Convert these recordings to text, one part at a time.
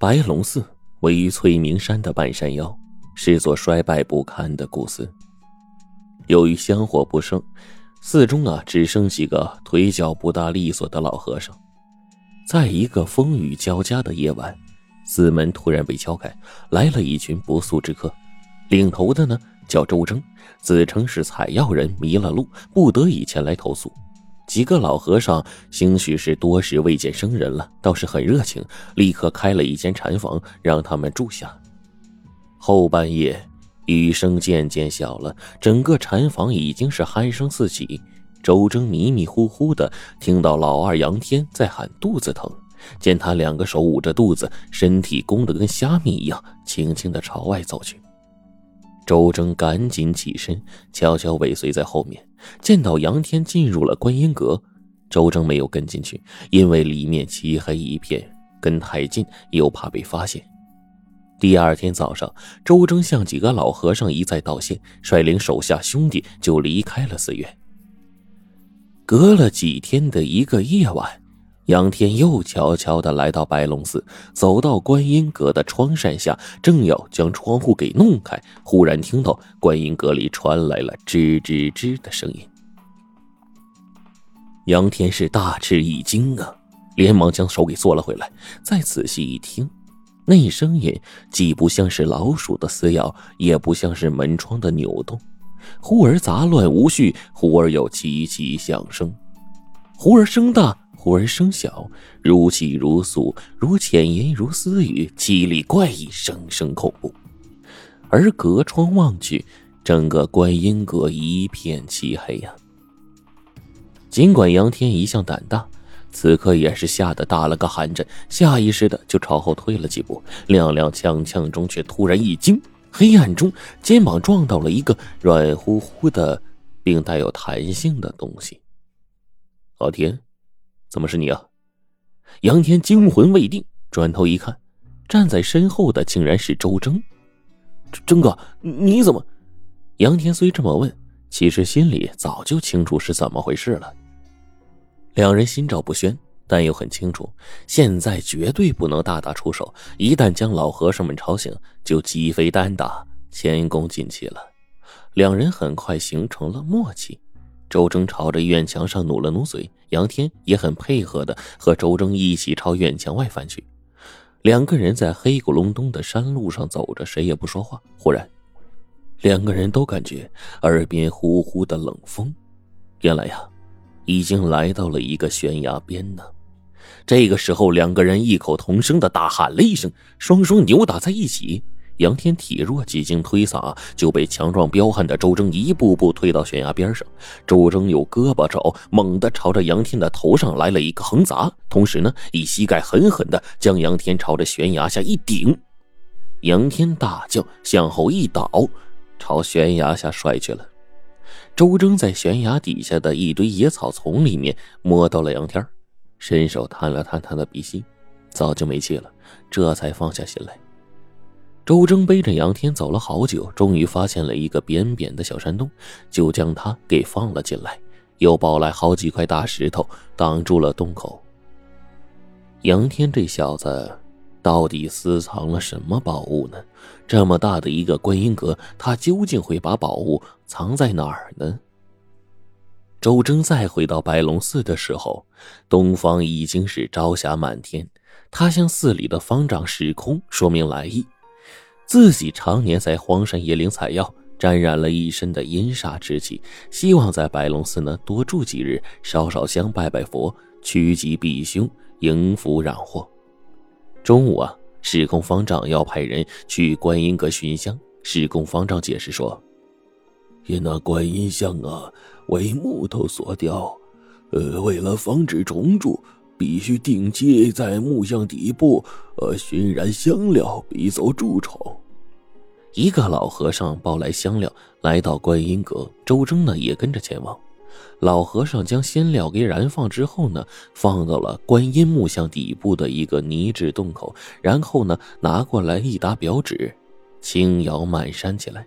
白龙寺位于翠明山的半山腰，是座衰败不堪的古寺。由于香火不盛，寺中啊只剩几个腿脚不大利索的老和尚。在一个风雨交加的夜晚，寺门突然被敲开，来了一群不速之客。领头的呢叫周征，自称是采药人迷了路，不得已前来投宿。几个老和尚兴许是多时未见生人了，倒是很热情，立刻开了一间禅房让他们住下。后半夜，雨声渐渐小了，整个禅房已经是鼾声四起。周征迷迷糊糊的听到老二杨天在喊肚子疼，见他两个手捂着肚子，身体弓得跟虾米一样，轻轻的朝外走去。周征赶紧起身，悄悄尾随在后面。见到杨天进入了观音阁，周征没有跟进去，因为里面漆黑一片，跟太近又怕被发现。第二天早上，周征向几个老和尚一再道谢，率领手下兄弟就离开了寺院。隔了几天的一个夜晚。杨天又悄悄地来到白龙寺，走到观音阁的窗扇下，正要将窗户给弄开，忽然听到观音阁里传来了吱吱吱的声音。杨天是大吃一惊啊，连忙将手给缩了回来，再仔细一听，那声音既不像是老鼠的撕咬，也不像是门窗的扭动，忽而杂乱无序，忽而又齐齐响声，忽而声大。忽而声小，如泣如诉，如浅吟如私语，凄厉怪异，声声恐怖。而隔窗望去，整个观音阁一片漆黑呀。尽管杨天一向胆大，此刻也是吓得打了个寒颤，下意识的就朝后退了几步，踉踉跄跄中却突然一惊，黑暗中肩膀撞到了一个软乎乎的，并带有弹性的东西。老天！怎么是你啊？杨天惊魂未定，转头一看，站在身后的竟然是周征。征哥，你怎么？杨天虽这么问，其实心里早就清楚是怎么回事了。两人心照不宣，但又很清楚，现在绝对不能大打出手，一旦将老和尚们吵醒，就鸡飞蛋打，前功尽弃了。两人很快形成了默契。周征朝着院墙上努了努嘴，杨天也很配合的和周征一起朝院墙外翻去。两个人在黑咕隆咚的山路上走着，谁也不说话。忽然，两个人都感觉耳边呼呼的冷风。原来呀，已经来到了一个悬崖边呢。这个时候，两个人异口同声的大喊了一声，双双扭打在一起。杨天体弱，几经推搡，就被强壮彪悍的周征一步步推到悬崖边上。周征用胳膊肘猛地朝着杨天的头上来了一个横砸，同时呢，以膝盖狠狠地将杨天朝着悬崖下一顶。杨天大叫，向后一倒，朝悬崖下摔去了。周征在悬崖底下的一堆野草丛里面摸到了杨天，伸手探了探他的鼻息，早就没气了，这才放下心来。周征背着杨天走了好久，终于发现了一个扁扁的小山洞，就将他给放了进来，又抱来好几块大石头挡住了洞口。杨天这小子到底私藏了什么宝物呢？这么大的一个观音阁，他究竟会把宝物藏在哪儿呢？周征再回到白龙寺的时候，东方已经是朝霞满天。他向寺里的方丈时空说明来意。自己常年在荒山野岭采药，沾染了一身的阴煞之气，希望在白龙寺呢多住几日，烧烧香，拜拜佛，趋吉避凶，迎福攘祸。中午啊，时空方丈要派人去观音阁寻香。时空方丈解释说：“因那观音像啊为木头所雕，呃，为了防止虫蛀。”必须定期在木像底部，呃，熏燃香料，逼走蛀虫。一个老和尚抱来香料，来到观音阁，周征呢也跟着前往。老和尚将仙料给燃放之后呢，放到了观音木像底部的一个泥质洞口，然后呢，拿过来一沓表纸，轻摇慢扇起来，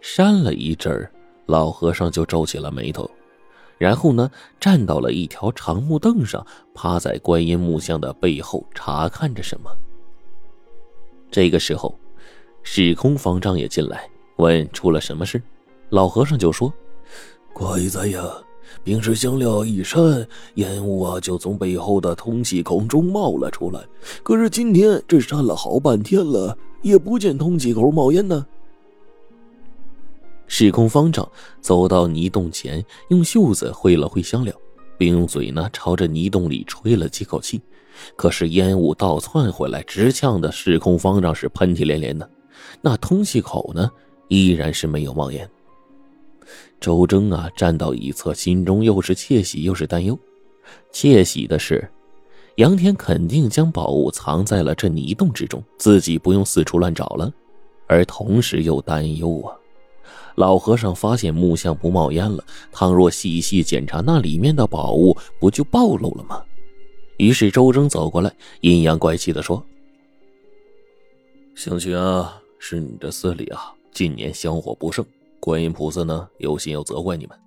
扇了一阵儿，老和尚就皱起了眉头。然后呢，站到了一条长木凳上，趴在观音木像的背后查看着什么。这个时候，时空方丈也进来，问出了什么事。老和尚就说：“怪哉呀，平时香料一扇，烟雾啊就从背后的通气孔中冒了出来。可是今天这扇了好半天了，也不见通气口冒烟呢。”时空方丈走到泥洞前，用袖子挥了挥香料，并用嘴呢。朝着泥洞里吹了几口气。可是烟雾倒窜回来，直呛的时空方丈是喷嚏连连的。那通气口呢，依然是没有冒烟。周征啊，站到一侧，心中又是窃喜又是担忧。窃喜的是，杨天肯定将宝物藏在了这泥洞之中，自己不用四处乱找了。而同时又担忧啊，老和尚发现木像不冒烟了，倘若细细检查，那里面的宝物不就暴露了吗？于是周征走过来，阴阳怪气的说：“兴许啊，是你这寺里啊，近年香火不盛，观音菩萨呢有心要责怪你们。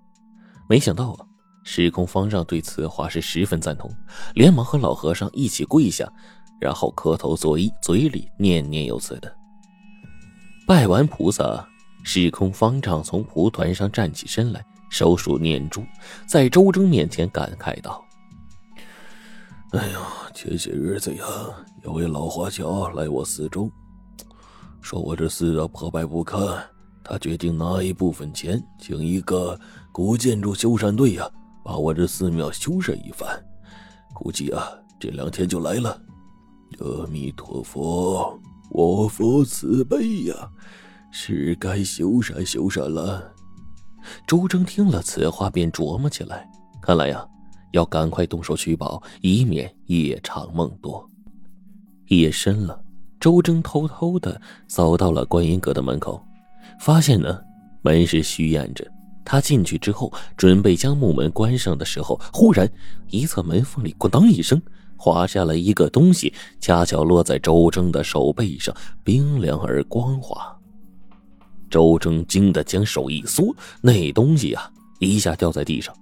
没想到啊，时空方丈对此话是十分赞同，连忙和老和尚一起跪下，然后磕头作揖，嘴里念念有词的。拜完菩萨，时空方丈从蒲团上站起身来，手数念珠，在周征面前感慨道。哎呀，前些日子呀，有位老华侨来我寺中，说我这寺啊破败不堪，他决定拿一部分钱，请一个古建筑修缮队呀，把我这寺庙修缮一番。估计啊，这两天就来了。阿弥陀佛，我佛慈悲呀，是该修缮修缮了。周征听了此话，便琢磨起来，看来呀。要赶快动手取宝，以免夜长梦多。夜深了，周征偷偷的走到了观音阁的门口，发现呢门是虚掩着。他进去之后，准备将木门关上的时候，忽然一侧门缝里“咣当”一声，滑下了一个东西，恰巧落在周征的手背上，冰凉而光滑。周正惊得将手一缩，那东西啊一下掉在地上。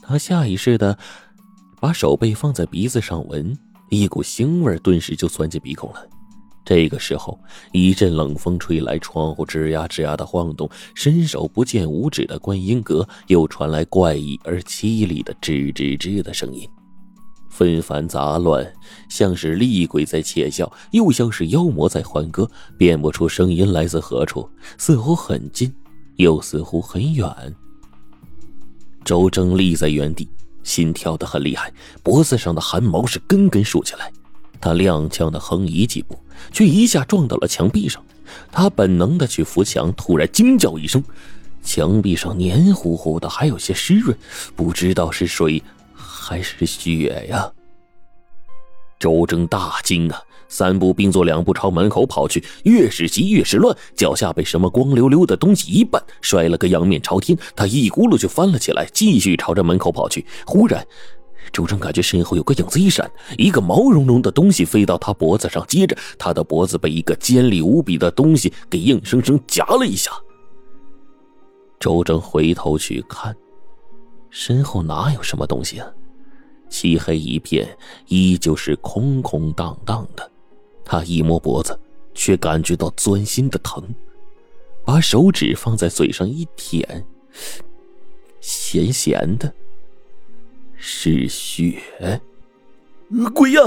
他下意识的把手背放在鼻子上闻，一股腥味顿时就钻进鼻孔了。这个时候，一阵冷风吹来，窗户吱呀吱呀的晃动，伸手不见五指的观音阁又传来怪异而凄厉的吱吱吱的声音，纷繁杂乱，像是厉鬼在窃笑，又像是妖魔在欢歌，辨不出声音来自何处，似乎很近，又似乎很远。周正立在原地，心跳得很厉害，脖子上的汗毛是根根竖起来。他踉跄的横移几步，却一下撞到了墙壁上。他本能的去扶墙，突然惊叫一声，墙壁上黏糊糊的，还有些湿润，不知道是水还是血呀。周征大惊啊！三步并作两步朝门口跑去，越是急越是乱，脚下被什么光溜溜的东西一绊，摔了个仰面朝天。他一咕噜就翻了起来，继续朝着门口跑去。忽然，周正感觉身后有个影子一闪，一个毛茸茸的东西飞到他脖子上，接着他的脖子被一个尖利无比的东西给硬生生夹了一下。周正回头去看，身后哪有什么东西啊？漆黑一片，依旧是空空荡荡的。他一摸脖子，却感觉到钻心的疼，把手指放在嘴上一舔，咸咸的，是血。鬼呀！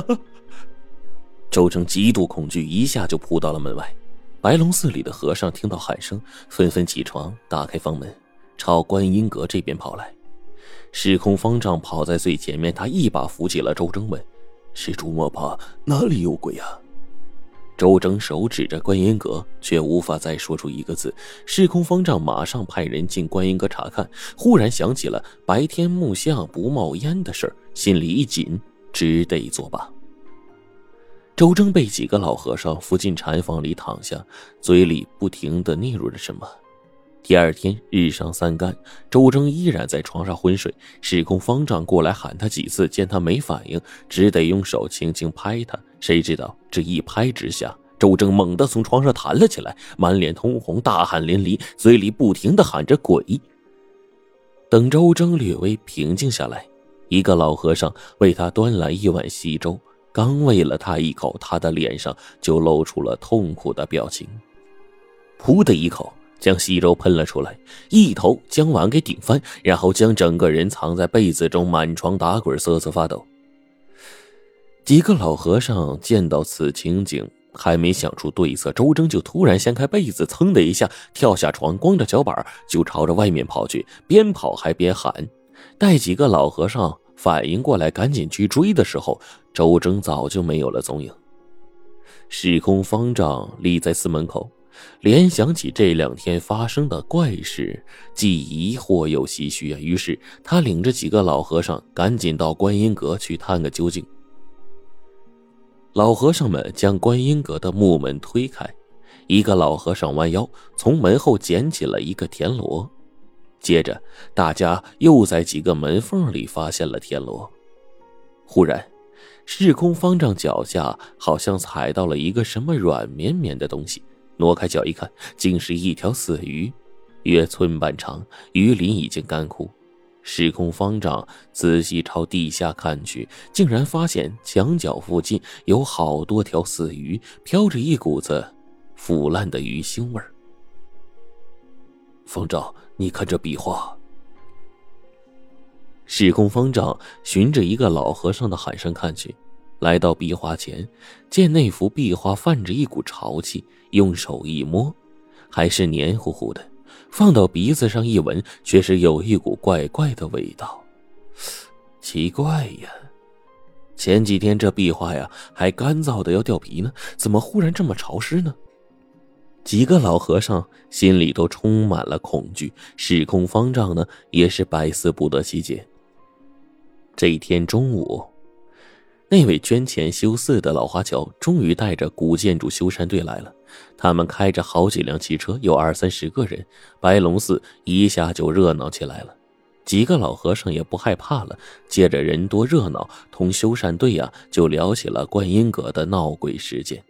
周成极度恐惧，一下就扑到了门外。白龙寺里的和尚听到喊声，纷纷起床，打开房门，朝观音阁这边跑来。时空方丈跑在最前面，他一把扶起了周征，问：“施主莫怕，哪里有鬼呀？”周征手指着观音阁，却无法再说出一个字。时空方丈马上派人进观音阁查看，忽然想起了白天木像不冒烟的事儿心里一紧，只得作罢。周征被几个老和尚扶进禅房里躺下，嘴里不停的嗫嚅着什么。第二天日上三竿，周征依然在床上昏睡。时空方丈过来喊他几次，见他没反应，只得用手轻轻拍他。谁知道这一拍之下，周征猛地从床上弹了起来，满脸通红，大汗淋漓，嘴里不停的喊着“鬼”。等周征略微平静下来，一个老和尚为他端来一碗稀粥，刚喂了他一口，他的脸上就露出了痛苦的表情。噗的一口，将稀粥喷了出来，一头将碗给顶翻，然后将整个人藏在被子中，满床打滚，瑟瑟发抖。几个老和尚见到此情景，还没想出对策，周征就突然掀开被子，噌的一下跳下床，光着脚板就朝着外面跑去，边跑还边喊。待几个老和尚反应过来，赶紧去追的时候，周征早就没有了踪影。时空方丈立在寺门口，联想起这两天发生的怪事，既疑惑又唏嘘啊。于是他领着几个老和尚赶紧到观音阁去探个究竟。老和尚们将观音阁的木门推开，一个老和尚弯腰从门后捡起了一个田螺。接着，大家又在几个门缝里发现了田螺。忽然，时空方丈脚下好像踩到了一个什么软绵绵的东西，挪开脚一看，竟是一条死鱼，约寸半长，鱼鳞已经干枯。时空方丈仔细朝地下看去，竟然发现墙角附近有好多条死鱼，飘着一股子腐烂的鱼腥味儿。方丈。你看这壁画。时空方丈循着一个老和尚的喊声看去，来到壁画前，见那幅壁画泛着一股潮气，用手一摸，还是黏糊糊的，放到鼻子上一闻，却是有一股怪怪的味道。奇怪呀，前几天这壁画呀还干燥的要掉皮呢，怎么忽然这么潮湿呢？几个老和尚心里都充满了恐惧，时空方丈呢也是百思不得其解。这一天中午，那位捐钱修寺的老华侨终于带着古建筑修缮队来了。他们开着好几辆汽车，有二三十个人，白龙寺一下就热闹起来了。几个老和尚也不害怕了，借着人多热闹，同修缮队呀就聊起了观音阁的闹鬼事件。